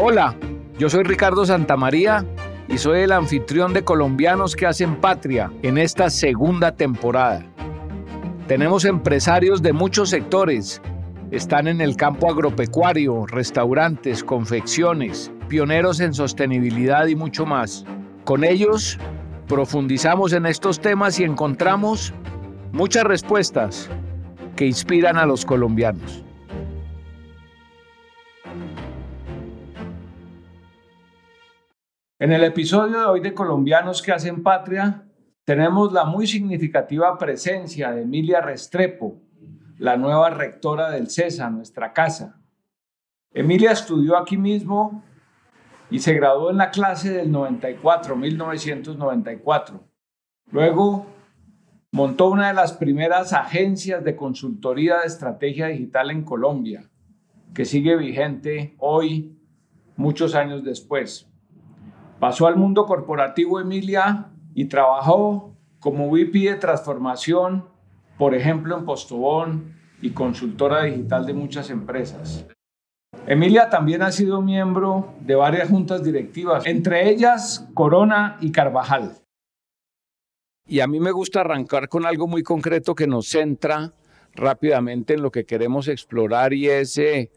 Hola, yo soy Ricardo Santamaría y soy el anfitrión de Colombianos que hacen patria en esta segunda temporada. Tenemos empresarios de muchos sectores. Están en el campo agropecuario, restaurantes, confecciones, pioneros en sostenibilidad y mucho más. Con ellos profundizamos en estos temas y encontramos muchas respuestas que inspiran a los colombianos. En el episodio de hoy de Colombianos que hacen patria, tenemos la muy significativa presencia de Emilia Restrepo, la nueva rectora del CESA, nuestra casa. Emilia estudió aquí mismo y se graduó en la clase del 94, 1994. Luego montó una de las primeras agencias de consultoría de estrategia digital en Colombia, que sigue vigente hoy, muchos años después. Pasó al mundo corporativo Emilia y trabajó como VP de transformación, por ejemplo, en Postobón y consultora digital de muchas empresas. Emilia también ha sido miembro de varias juntas directivas, entre ellas Corona y Carvajal. Y a mí me gusta arrancar con algo muy concreto que nos centra rápidamente en lo que queremos explorar y es eh,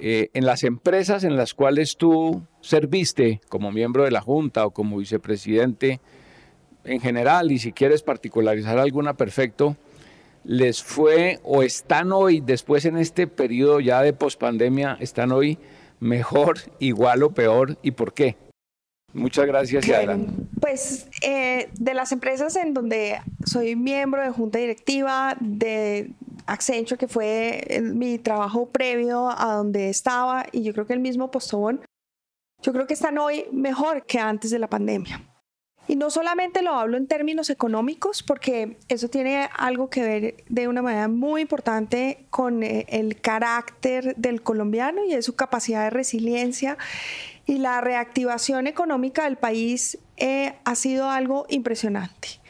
eh, en las empresas en las cuales tú serviste como miembro de la Junta o como vicepresidente en general, y si quieres particularizar alguna, perfecto, les fue o están hoy, después en este periodo ya de pospandemia, están hoy mejor, igual o peor, y por qué? Muchas gracias y adelante. Pues eh, de las empresas en donde soy miembro de junta directiva, de Accenture, que fue mi trabajo previo a donde estaba, y yo creo que el mismo Postobón, yo creo que están hoy mejor que antes de la pandemia. Y no solamente lo hablo en términos económicos, porque eso tiene algo que ver de una manera muy importante con eh, el carácter del colombiano y es su capacidad de resiliencia y la reactivación económica del país eh, ha sido algo impresionante.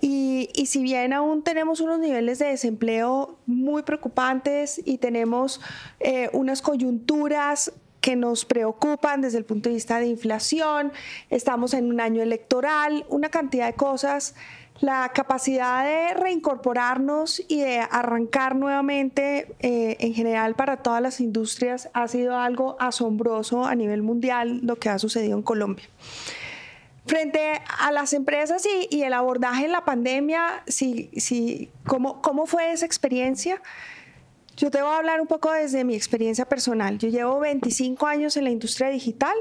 Y, si bien aún tenemos unos niveles de desempleo muy preocupantes y tenemos eh, unas coyunturas que nos preocupan desde el punto de vista de inflación, estamos en un año electoral, una cantidad de cosas, la capacidad de reincorporarnos y de arrancar nuevamente eh, en general para todas las industrias ha sido algo asombroso a nivel mundial lo que ha sucedido en Colombia. Frente a las empresas y, el abordaje en la pandemia, ¿cómo, ¿cómo fue esa experiencia? Yo te voy a hablar un poco desde mi experiencia personal. Yo llevo 25 años en la industria digital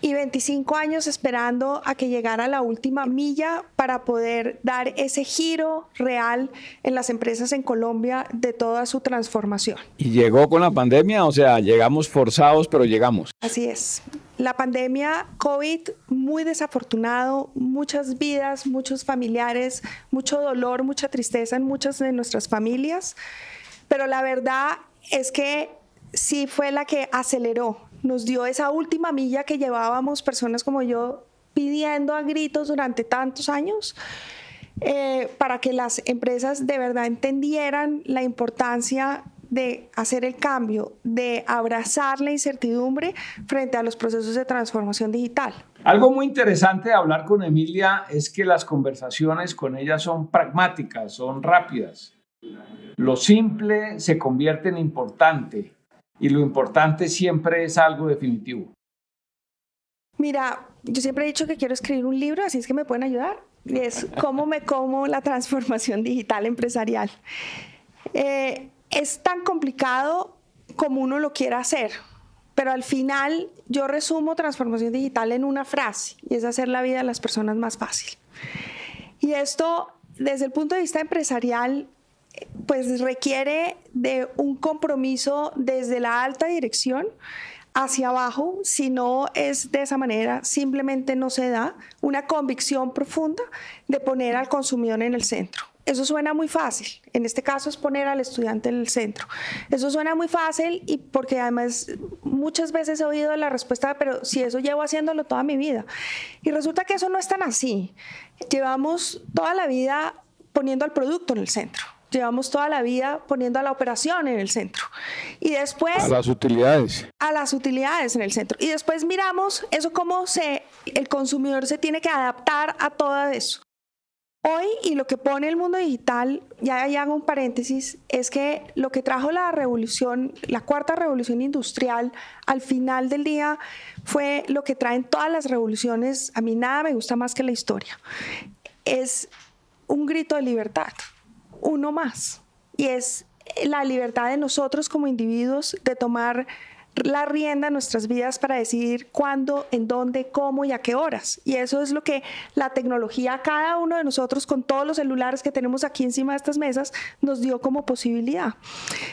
y 25 años esperando a que llegara la última milla para poder dar ese giro real en las empresas en Colombia de toda su transformación. ¿Y llegó con la pandemia? O sea, llegamos forzados, pero llegamos. Así es. La pandemia COVID, muy desafortunado, muchas vidas, muchos familiares, mucho dolor, mucha tristeza en muchas de nuestras familias. Pero la verdad es que sí fue la que aceleró, nos dio esa última milla que llevábamos personas como yo pidiendo a gritos durante tantos años. Eh, para que las empresas de verdad entendieran la importancia de hacer el cambio, de abrazar la incertidumbre frente a los procesos de transformación digital. Algo muy interesante de hablar con Emilia es que las conversaciones con ella son pragmáticas, son rápidas. Lo simple se convierte en importante y lo importante siempre es algo definitivo. Mira, yo siempre he dicho que quiero escribir un libro, así es que me pueden ayudar. Es cómo me como la transformación digital empresarial. Eh, es tan complicado como uno lo quiera hacer, pero al final yo resumo transformación digital en una frase y es hacer la vida de las personas más fácil. Y esto, desde el punto de vista empresarial, pues requiere de un compromiso desde la alta dirección hacia abajo, si no es de esa manera, simplemente no se da una convicción profunda de poner al consumidor en el centro. Eso suena muy fácil. En este caso es poner al estudiante en el centro. Eso suena muy fácil y porque además muchas veces he oído la respuesta, pero si eso llevo haciéndolo toda mi vida. Y resulta que eso no es tan así. Llevamos toda la vida poniendo al producto en el centro Llevamos toda la vida poniendo a la operación en el centro. Y después... A las utilidades. A las utilidades en el centro. Y después miramos eso cómo se, el consumidor se tiene que adaptar a todo eso. Hoy, y lo que pone el mundo digital, ya, hago un paréntesis, es que lo que trajo la revolución, la cuarta revolución industrial, al final del día fue lo que traen todas las revoluciones. A mí nada me gusta más que la historia. Es un grito de libertad, uno más. Y es la libertad de nosotros como individuos de tomar la rienda en nuestras vidas para decidir cuándo, en dónde, cómo y a qué horas. Y eso es lo que la tecnología, cada uno de nosotros con todos los celulares que tenemos aquí encima de estas mesas, nos dio como posibilidad.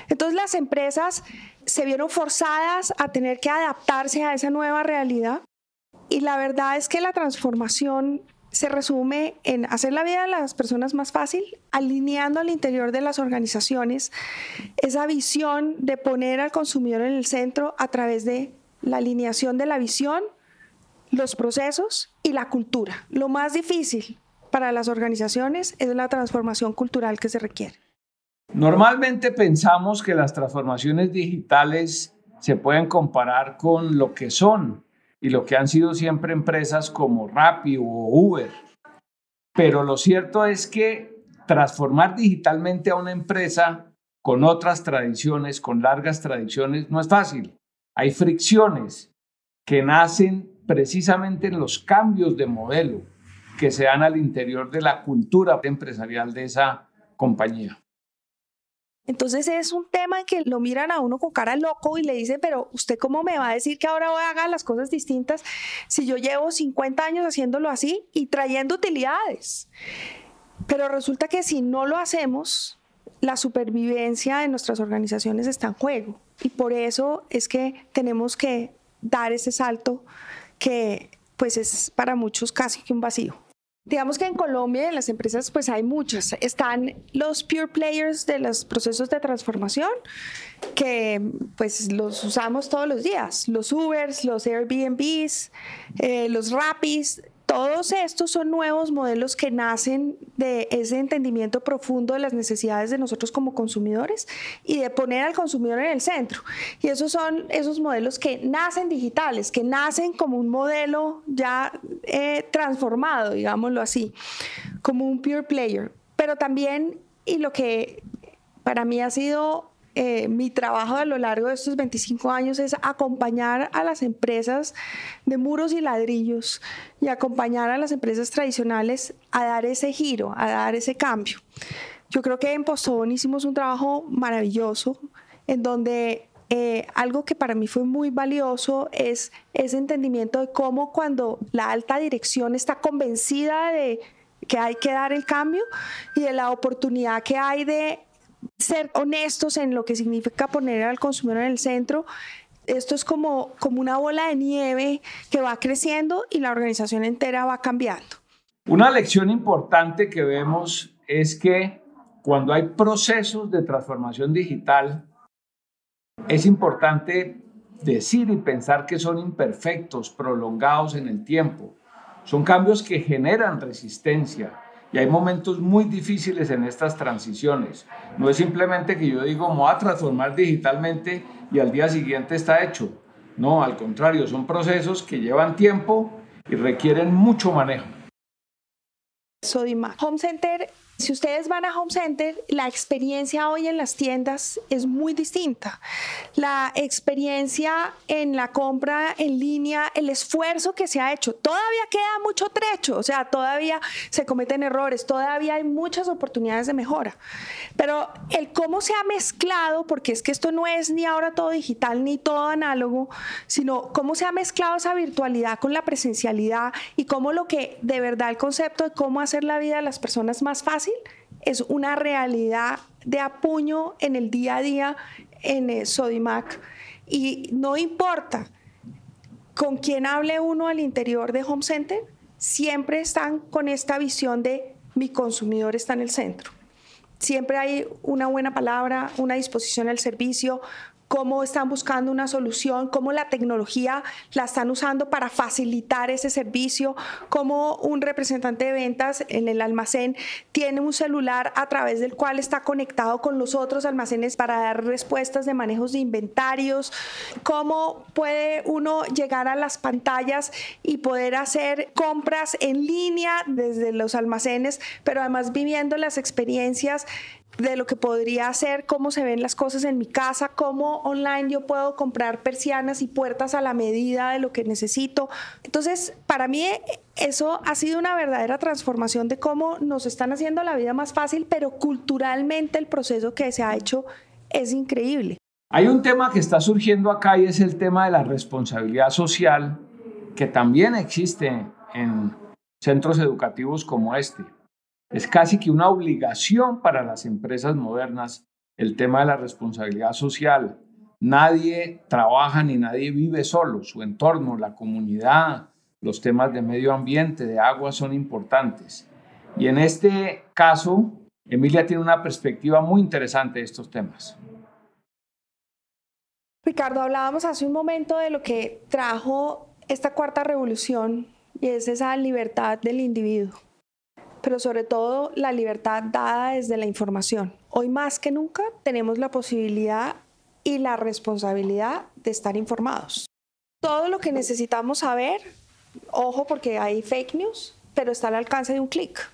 Entonces las empresas se vieron forzadas a tener que adaptarse a esa nueva realidad. Y la verdad es que la transformación se resume en hacer la vida de las personas más fácil, alineando al interior de las organizaciones esa visión de poner al consumidor en el centro a través de la alineación de la visión, los procesos y la cultura. Lo más difícil para las organizaciones es la transformación cultural que se requiere. Normalmente pensamos que las transformaciones digitales se pueden comparar con lo que son y lo que han sido siempre empresas como Rappi o Uber. Pero lo cierto es que transformar digitalmente a una empresa con otras tradiciones, con largas tradiciones, no es fácil. Hay fricciones que nacen precisamente en los cambios de modelo que se dan al interior de la cultura empresarial de esa compañía. Entonces es un tema en que lo miran a uno con cara loco y le dicen, pero usted cómo me va a decir que ahora voy a hacer las cosas distintas si yo llevo 50 años haciéndolo así y trayendo utilidades. Pero resulta que si no lo hacemos, la supervivencia de nuestras organizaciones está en juego. Y por eso es que tenemos que dar ese salto que pues es para muchos casi que un vacío. Digamos que en Colombia, en las empresas, pues hay muchas. Están los pure players de los procesos de transformación, que pues los usamos todos los días. Los Ubers, los Airbnbs, eh, los Rappis, todos estos son nuevos modelos que nacen de ese entendimiento profundo de las necesidades de nosotros como consumidores y de poner al consumidor en el centro. Y esos son esos modelos que nacen digitales, que nacen como un modelo ya eh, transformado, digámoslo así, como un pure player. Pero también, y lo que para mí ha sido eh, mi trabajo a lo largo de estos 25 años es acompañar a las empresas de muros y ladrillos y acompañar a las empresas tradicionales a dar ese giro, a dar ese cambio. Yo creo que en Postón hicimos un trabajo maravilloso en donde eh, algo que para mí fue muy valioso es ese entendimiento de cómo cuando la alta dirección está convencida de que hay que dar el cambio y de la oportunidad que hay de ser honestos en lo que significa poner al consumidor en el centro. Esto es como, como una bola de nieve que va creciendo y la organización entera va cambiando. Una lección importante que vemos es que cuando hay procesos de transformación digital, es importante decir y pensar que son imperfectos, prolongados en el tiempo. Son cambios que generan resistencia, y hay momentos muy difíciles en estas transiciones. No es simplemente que yo digo, me voy a transformar digitalmente y al día siguiente está hecho. No, al contrario, son procesos que llevan tiempo y requieren mucho manejo. Sodimac. Home Center si ustedes van a Home Center, la experiencia hoy en las tiendas es muy distinta. La experiencia en la compra en línea, el esfuerzo que se ha hecho, todavía queda mucho trecho, o sea, todavía se cometen errores, todavía hay muchas oportunidades de mejora. Pero el cómo se ha mezclado, porque es que esto no es ni ahora todo digital ni todo análogo, sino cómo se ha mezclado esa virtualidad con la presencialidad y cómo lo que de verdad el concepto de cómo hacer la vida de las personas más fácil es una realidad de apuño en el día a día en Sodimac. Y no importa con quién hable uno al interior de Home Center, siempre están con esta visión de mi consumidor está en el centro. Siempre hay una buena palabra, una disposición al servicio, cómo están buscando una solución, cómo la tecnología la están usando para facilitar ese servicio, cómo un representante de ventas en el almacén tiene un celular a través del cual está conectado con los otros almacenes para dar respuestas de manejos de inventarios, cómo puede uno llegar a las pantallas y poder hacer compras en línea desde los almacenes, pero además viviendo las experiencias de lo que podría hacer, cómo se ven las cosas en mi casa, cómo online yo puedo comprar persianas y puertas a la medida de lo que necesito. Entonces, para mí eso ha sido una verdadera transformación de cómo nos están haciendo la vida más fácil, pero culturalmente el proceso que se ha hecho es increíble. Hay un tema que está surgiendo acá y es el tema de la responsabilidad social, que también existe en centros educativos como este. Es casi que una obligación para las empresas modernas el tema de la responsabilidad social. Nadie trabaja ni nadie vive solo. Su entorno, la comunidad, los temas de medio ambiente, de agua son importantes. Y en este caso, Emilia tiene una perspectiva muy interesante de estos temas. Ricardo, hablábamos hace un momento de lo que trajo esta cuarta revolución y es esa libertad del individuo pero sobre todo la libertad dada desde la información. Hoy más que nunca tenemos la posibilidad y la responsabilidad de estar informados. Todo lo que necesitamos saber, ojo porque hay fake news, pero está al alcance de un clic.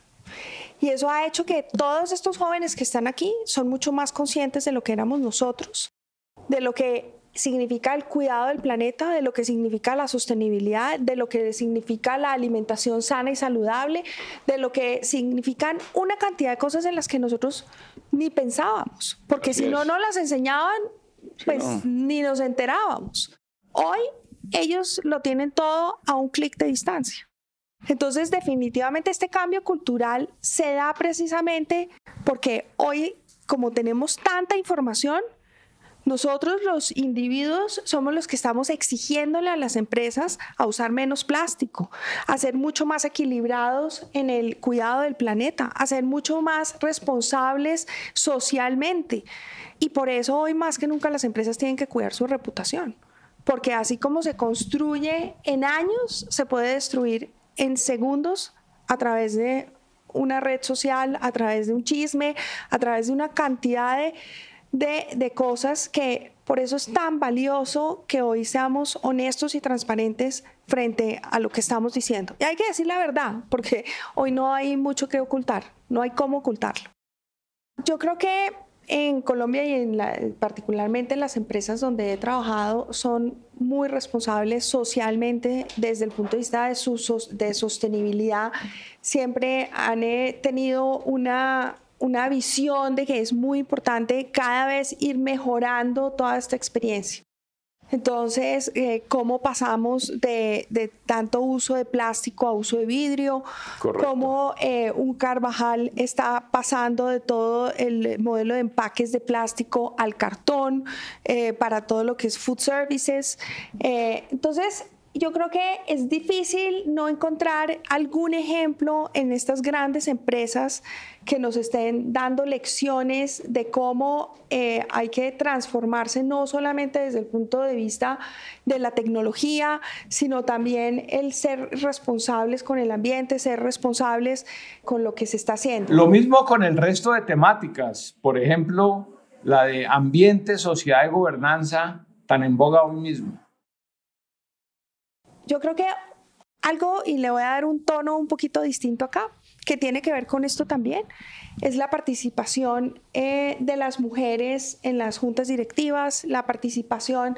Y eso ha hecho que todos estos jóvenes que están aquí son mucho más conscientes de lo que éramos nosotros, de lo que significa el cuidado del planeta, de lo que significa la sostenibilidad, de lo que significa la alimentación sana y saludable, de lo que significan una cantidad de cosas en las que nosotros ni pensábamos, porque si no nos las enseñaban, pues ni nos enterábamos. Hoy ellos lo tienen todo a un clic de distancia. Entonces, definitivamente este cambio cultural se da precisamente porque hoy, como tenemos tanta información, nosotros los individuos somos los que estamos exigiéndole a las empresas a usar menos plástico, a ser mucho más equilibrados en el cuidado del planeta, a ser mucho más responsables socialmente. Y por eso hoy más que nunca las empresas tienen que cuidar su reputación, porque así como se construye en años, se puede destruir en segundos a través de una red social, a través de un chisme, a través de una cantidad de de, cosas que por eso es tan valioso que hoy seamos honestos y transparentes frente a lo que estamos diciendo. Y hay que decir la verdad, porque hoy no hay mucho que ocultar, no hay cómo ocultarlo. Yo creo que en Colombia y en particularmente en las empresas donde he trabajado son muy responsables socialmente desde el punto de vista de, su, de sostenibilidad. Siempre han eh, tenido una una visión de que es muy importante cada vez ir mejorando toda esta experiencia. Entonces, eh, ¿cómo pasamos de, tanto uso de plástico a uso de vidrio? ¿Cómo eh, un Carvajal está pasando de todo el modelo de empaques de plástico al cartón eh, para todo lo que es food services? entonces, yo creo que es difícil no encontrar algún ejemplo en estas grandes empresas que nos estén dando lecciones de cómo eh, hay que transformarse no solamente desde el punto de vista de la tecnología, sino también el ser responsables con el ambiente, ser responsables con lo que se está haciendo. Lo mismo con el resto de temáticas, por ejemplo, la de ambiente, sociedad y gobernanza, tan en boga hoy mismo. Yo creo que algo, y le voy a dar un tono un poquito distinto acá, que tiene que ver con esto también, es la participación eh, de las mujeres en las juntas directivas, la participación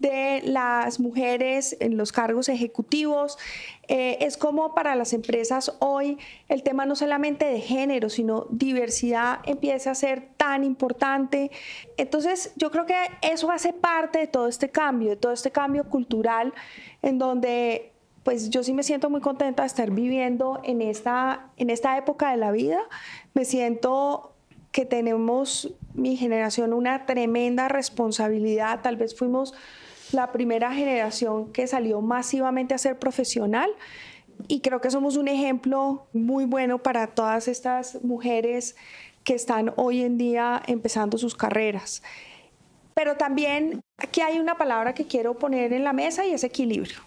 de las mujeres en los cargos ejecutivos. Eh, es como para las empresas hoy el tema no solamente de género, sino diversidad empieza a ser tan importante. Entonces yo creo que eso hace parte de todo este cambio, de todo este cambio cultural en donde pues yo sí me siento muy contenta de estar viviendo en esta, en esta época de la vida. Me siento que tenemos, mi generación, una tremenda responsabilidad. Tal vez fuimos la primera generación que salió masivamente a ser profesional y creo que somos un ejemplo muy bueno para todas estas mujeres que están hoy en día empezando sus carreras. Pero también aquí hay una palabra que quiero poner en la mesa y es equilibrio.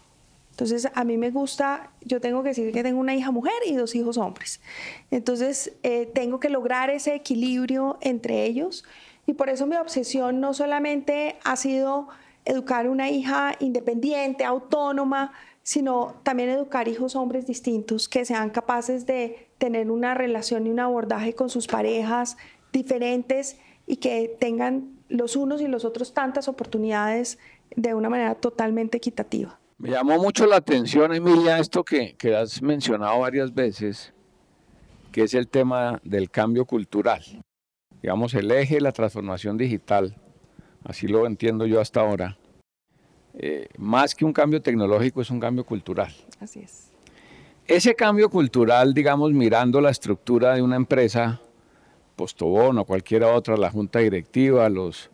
Entonces, a mí me gusta, yo tengo que decir que tengo una hija mujer y dos hijos hombres. Entonces, eh, tengo que lograr ese equilibrio entre ellos y por eso mi obsesión no solamente ha sido educar una hija independiente, autónoma, sino también educar hijos hombres distintos que sean capaces de tener una relación y un abordaje con sus parejas diferentes y que tengan los unos y los otros tantas oportunidades de una manera totalmente equitativa. Me llamó mucho la atención, Emilia, esto que, que has mencionado varias veces, que es el tema del cambio cultural. Digamos, el eje de la transformación digital, así lo entiendo yo hasta ahora, eh, más que un cambio tecnológico es un cambio cultural. Así es. Ese cambio cultural, digamos, mirando la estructura de una empresa, Postobón o cualquiera otra, la junta directiva, los,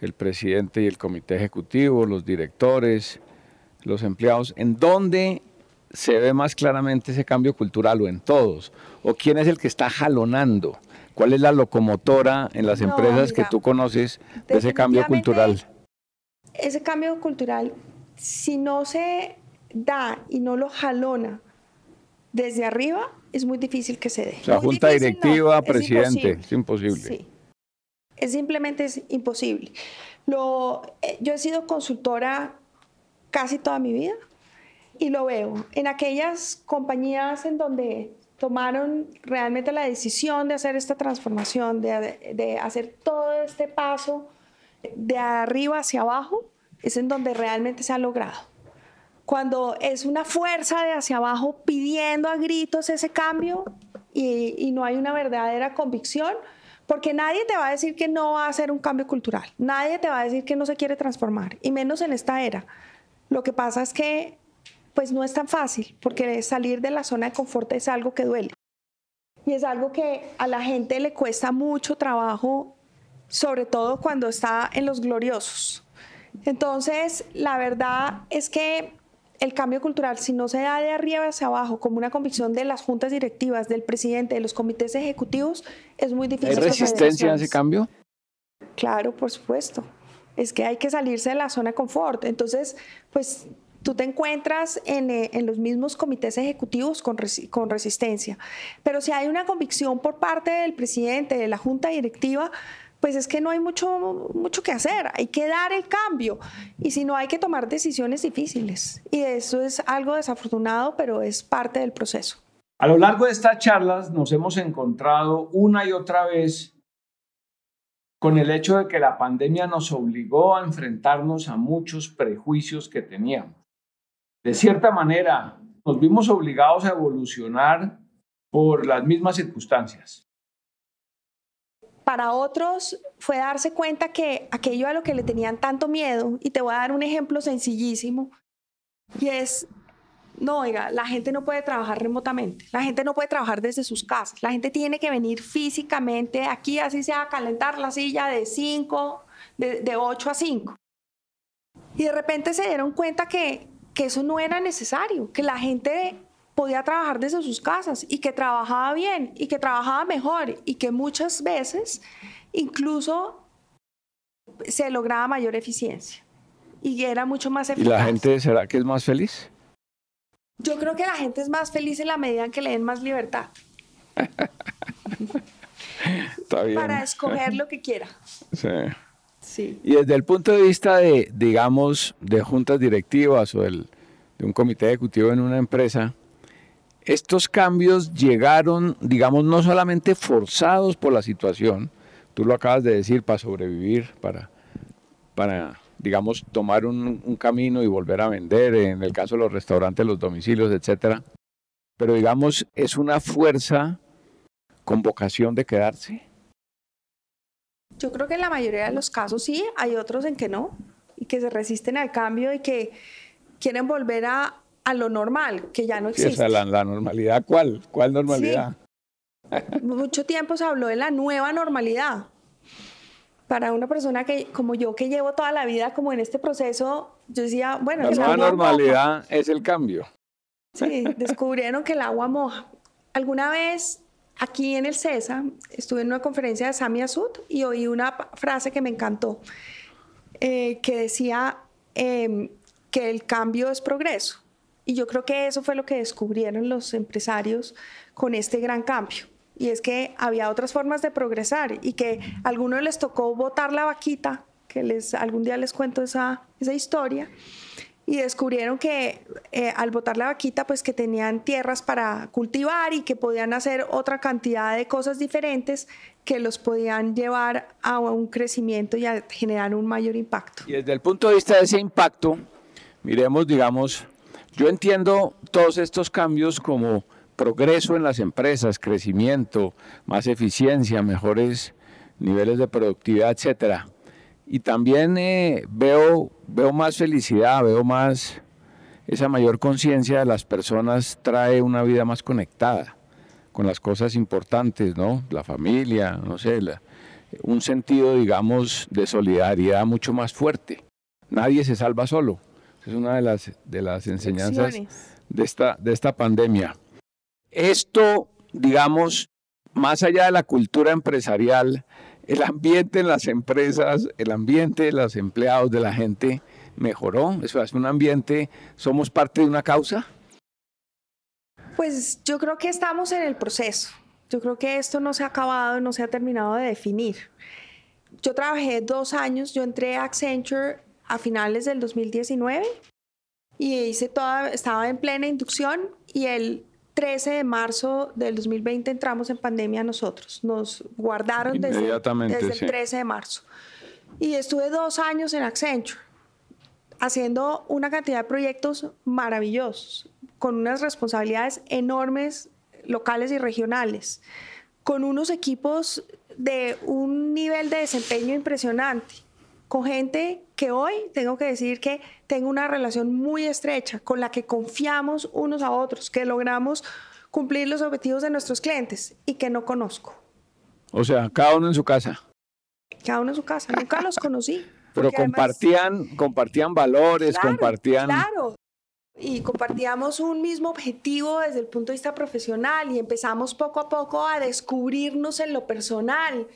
el presidente y el comité ejecutivo, los directores, los empleados, ¿en dónde se ve más claramente ese cambio cultural o en todos? ¿O quién es el que está jalonando? ¿Cuál es la locomotora en las empresas que tú conoces de ese cambio cultural? Ese cambio cultural, si no se da y no lo jalona desde arriba, es muy difícil que se dé. O sea, junta directiva, presidente, es imposible. Sí. Es simplemente es imposible. Lo, eh, yo he sido consultora casi toda mi vida y lo veo en aquellas compañías en donde tomaron realmente la decisión de hacer esta transformación, de, hacer todo este paso de arriba hacia abajo, es en donde realmente se ha logrado. Cuando es una fuerza de hacia abajo pidiendo a gritos ese cambio y no hay una verdadera convicción, porque nadie te va a decir que no va a hacer un cambio cultural, nadie te va a decir que no se quiere transformar, y menos en esta era. Lo que pasa es que pues no es tan fácil, porque salir de la zona de confort es algo que duele. Y es algo que a la gente le cuesta mucho trabajo, sobre todo cuando está en los gloriosos. Entonces, la verdad es que el cambio cultural, si no se da de arriba hacia abajo, como una convicción de las juntas directivas, del presidente, de los comités ejecutivos, es muy difícil. ¿Hay resistencia a ese cambio? Claro, por supuesto es que hay que salirse de la zona de confort. Entonces, pues tú te encuentras en, eh, los mismos comités ejecutivos con, con, resistencia. Pero si hay una convicción por parte del presidente, de la junta directiva, pues es que no hay mucho, mucho que hacer, hay que dar el cambio y si no hay que tomar decisiones difíciles. Y eso es algo desafortunado, pero es parte del proceso. A lo largo de estas charlas nos hemos encontrado una y otra vez con el hecho de que la pandemia nos obligó a enfrentarnos a muchos prejuicios que teníamos. De cierta manera, nos vimos obligados a evolucionar por las mismas circunstancias. Para otros fue darse cuenta que aquello a lo que le tenían tanto miedo, y te voy a dar un ejemplo sencillísimo, y es no, oiga, la gente no puede trabajar remotamente, la gente no puede trabajar desde sus casas, la gente tiene que venir físicamente aquí, así sea, a calentar la silla de 5, de, de 8 a 5. Y de repente se dieron cuenta que, que eso no era necesario, que la gente podía trabajar desde sus casas y que trabajaba bien y que trabajaba mejor y que muchas veces incluso se lograba mayor eficiencia y era mucho más eficaz. ¿Y la gente será que es más feliz? Yo creo que la gente es más feliz en la medida en que le den más libertad. Para escoger lo que quiera. Sí. Y desde el punto de vista de, digamos, de juntas directivas o de un comité ejecutivo en una empresa, estos cambios llegaron, digamos, no solamente forzados por la situación, tú lo acabas de decir, para sobrevivir, para, para digamos, tomar un, camino y volver a vender, en el caso de los restaurantes, los domicilios, etcétera. Pero digamos, es una fuerza con vocación de quedarse. Yo creo que en la mayoría de los casos sí, hay otros en que no, y que se resisten al cambio y que quieren volver a, a lo normal, que ya no existe. Sí, la, la, normalidad, ¿cuál? ¿Cuál normalidad? Mucho tiempo se habló de la nueva normalidad, para una persona que, como yo, que llevo toda la vida como en este proceso, yo decía, bueno... La nueva normalidad es el cambio. Sí, descubrieron que el agua moja. Alguna vez aquí en el CESA estuve en una conferencia de Sami Asud y oí una frase que me encantó. eh, que decía em, que el cambio es progreso. Y yo creo que eso fue lo que descubrieron los empresarios con este gran cambio. Y es que había otras formas de progresar y que a algunos les tocó botar la vaquita, que les, algún día les cuento esa, esa historia, y descubrieron que eh, al botar la vaquita, pues que tenían tierras para cultivar y que podían hacer otra cantidad de cosas diferentes que los podían llevar a un crecimiento y a generar un mayor impacto. Y desde el punto de vista de ese impacto, miremos, digamos, yo entiendo todos estos cambios como progreso en las empresas, crecimiento, más eficiencia, mejores niveles de productividad, etcétera. Y también eh, veo, veo más felicidad, veo más esa mayor conciencia de las personas trae una vida más conectada con las cosas importantes, ¿no? La familia, no sé, un sentido, digamos, de solidaridad mucho más fuerte. Nadie se salva solo. Es una de las, de las enseñanzas de esta, de esta pandemia. Esto, digamos, más allá de la cultura empresarial, el ambiente en las empresas, el ambiente de los empleados, de la gente, mejoró. Eso es un ambiente, somos parte de una causa. Pues yo creo que estamos en el proceso. Yo creo que esto no se ha acabado, no se ha terminado de definir. Yo trabajé dos años, yo entré a Accenture a finales del 2019 y hice toda, estaba en plena inducción y el 13 de marzo del 2020 entramos en pandemia nosotros. Nos guardaron desde, desde el 13 de marzo. Y estuve dos años en Accenture haciendo una cantidad de proyectos maravillosos, con unas responsabilidades enormes locales y regionales, con unos equipos de un nivel de desempeño impresionante, con gente que hoy tengo que decir que tengo una relación muy estrecha, con la que confiamos unos a otros, que logramos cumplir los objetivos de nuestros clientes y que no conozco. O sea, cada uno en su casa. Cada uno en su casa, nunca los conocí. Pero compartían, compartían valores, compartían... Claro, y compartíamos un mismo objetivo desde el punto de vista profesional y empezamos poco a poco a descubrirnos en lo personal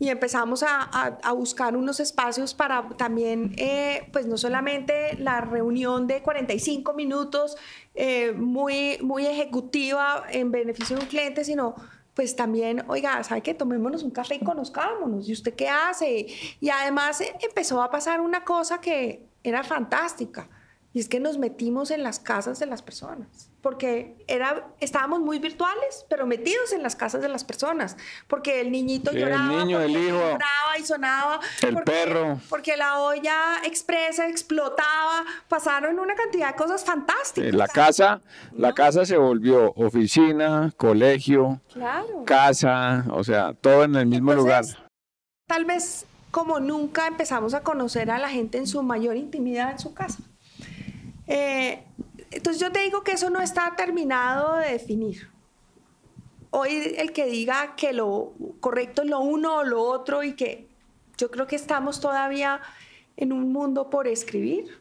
y empezamos a, buscar unos espacios para también, eh, pues no solamente la reunión de 45 minutos eh, muy, muy ejecutiva en beneficio de un cliente, sino pues también, oiga, ¿sabe qué? Tomémonos un café y conozcámonos. ¿Y usted qué hace? Y además eh, empezó a pasar una cosa que era fantástica y es que nos metimos en las casas de las personas, porque era, estábamos muy virtuales, pero metidos en las casas de las personas, porque el niñito lloraba, el niño, el hijo, lloraba y sonaba, el perro, porque la olla expresa explotaba, pasaron una cantidad de cosas fantásticas. La casa, la casa se volvió oficina, colegio, casa, o sea, todo en el mismo lugar. Tal vez como nunca empezamos a conocer a la gente en su mayor intimidad en su casa. Eh, entonces yo te digo que eso no está terminado de definir. Hoy el que diga que lo correcto es lo uno o lo otro y que yo creo que estamos todavía en un mundo por escribir,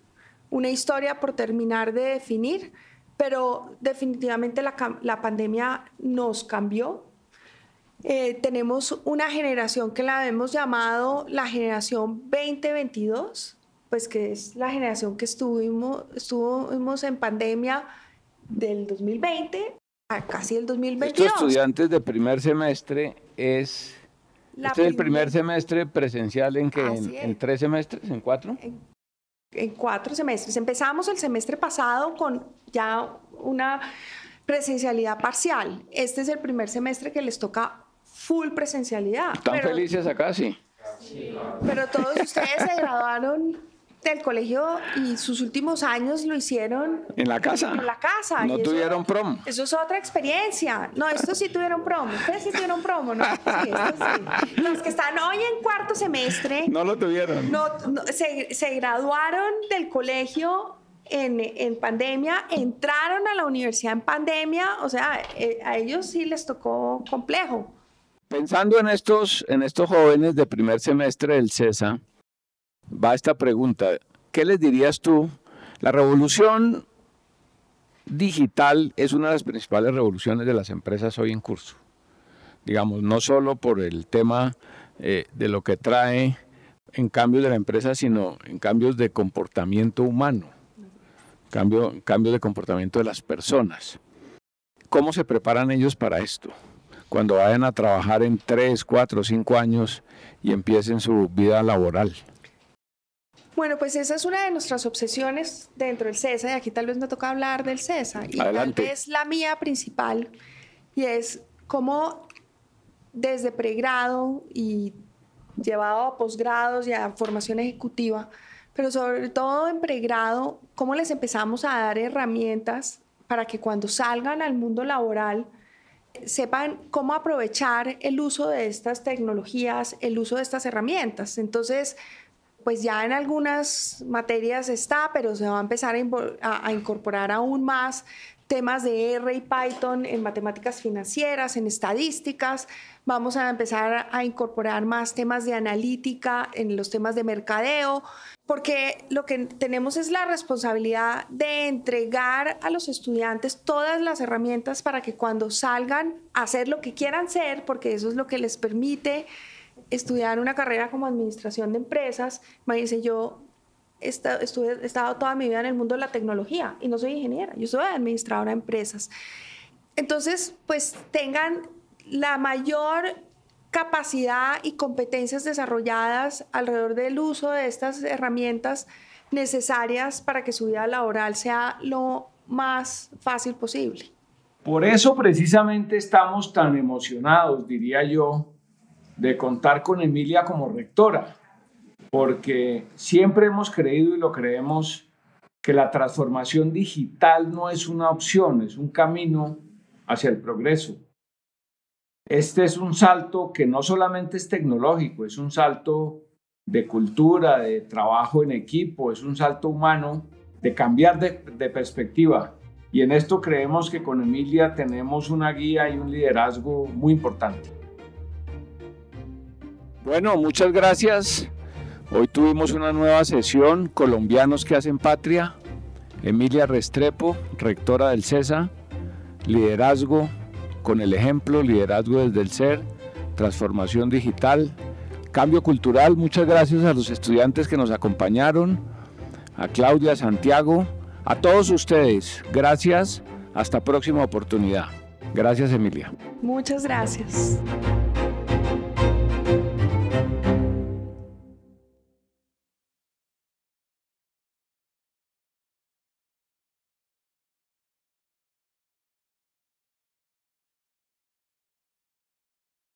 una historia por terminar de definir, pero definitivamente la, pandemia nos cambió. Eh, tenemos una generación que la hemos llamado la generación 2022 pues que es la generación que estuvimos, estuvimos en pandemia del 2020 a casi el 2022. Estos estudiantes de primer semestre es... este es el primer semestre presencial en que en, tres semestres, en cuatro. En, en, cuatro semestres. Empezamos el semestre pasado con ya una presencialidad parcial. Este es el primer semestre que les toca full presencialidad. ¿Están felices acá? Sí. Pero todos ustedes se graduaron del colegio y sus últimos años lo hicieron en la casa. En la casa. No tuvieron prom. Eso es otra experiencia. No, estos sí tuvieron prom. Ustedes sí tuvieron promo, ¿no? Sí, sí. Los que están hoy en cuarto semestre. No lo tuvieron. No, se, se, graduaron del colegio en, en, pandemia, entraron a la universidad en pandemia. O sea, eh, a ellos sí les tocó complejo. Pensando en estos, en estos jóvenes de primer semestre del CESA, va esta pregunta. ¿Qué les dirías tú? La revolución digital es una de las principales revoluciones de las empresas hoy en curso. Digamos, no solo por el tema eh, de lo que trae en cambios de la empresa, sino en cambios de comportamiento humano, cambio, cambios de comportamiento de las personas. ¿Cómo se preparan ellos para esto? Cuando vayan a trabajar en 3, 4, 5 años y empiecen su vida laboral. Bueno, pues esa es una de nuestras obsesiones dentro del CESA y aquí tal vez me toca hablar del CESA y tal vez la mía principal y es cómo desde pregrado y llevado a posgrados y a formación ejecutiva, pero sobre todo en pregrado, cómo les empezamos a dar herramientas para que cuando salgan al mundo laboral sepan cómo aprovechar el uso de estas tecnologías, el uso de estas herramientas. Entonces, pues ya en algunas materias está, pero se va a empezar a, incorporar aún más temas de R y Python en matemáticas financieras, en estadísticas. Vamos a empezar a incorporar más temas de analítica en los temas de mercadeo, porque lo que tenemos es la responsabilidad de entregar a los estudiantes todas las herramientas para que cuando salgan a hacer lo que quieran ser, porque eso es lo que les permite estudiar una carrera como administración de empresas, imagínense, yo he estado toda mi vida en el mundo de la tecnología y no soy ingeniera, yo soy administradora de empresas. Entonces, pues tengan la mayor capacidad y competencias desarrolladas alrededor del uso de estas herramientas necesarias para que su vida laboral sea lo más fácil posible. Por eso precisamente estamos tan emocionados, diría yo, de contar con Emilia como rectora, porque siempre hemos creído y lo creemos que la transformación digital no es una opción, es un camino hacia el progreso. Este es un salto que no solamente es tecnológico, es un salto de cultura, de trabajo en equipo, es un salto humano, de cambiar de, perspectiva. Y en esto creemos que con Emilia tenemos una guía y un liderazgo muy importante. Bueno, muchas gracias. Hoy tuvimos una nueva sesión, Colombianos que hacen patria. Emilia Restrepo, rectora del CESA, liderazgo con el ejemplo, liderazgo desde el ser, transformación digital, cambio cultural. Muchas gracias a los estudiantes que nos acompañaron, a Claudia, Santiago, a todos ustedes. Gracias. Hasta próxima oportunidad. Gracias, Emilia. Muchas gracias.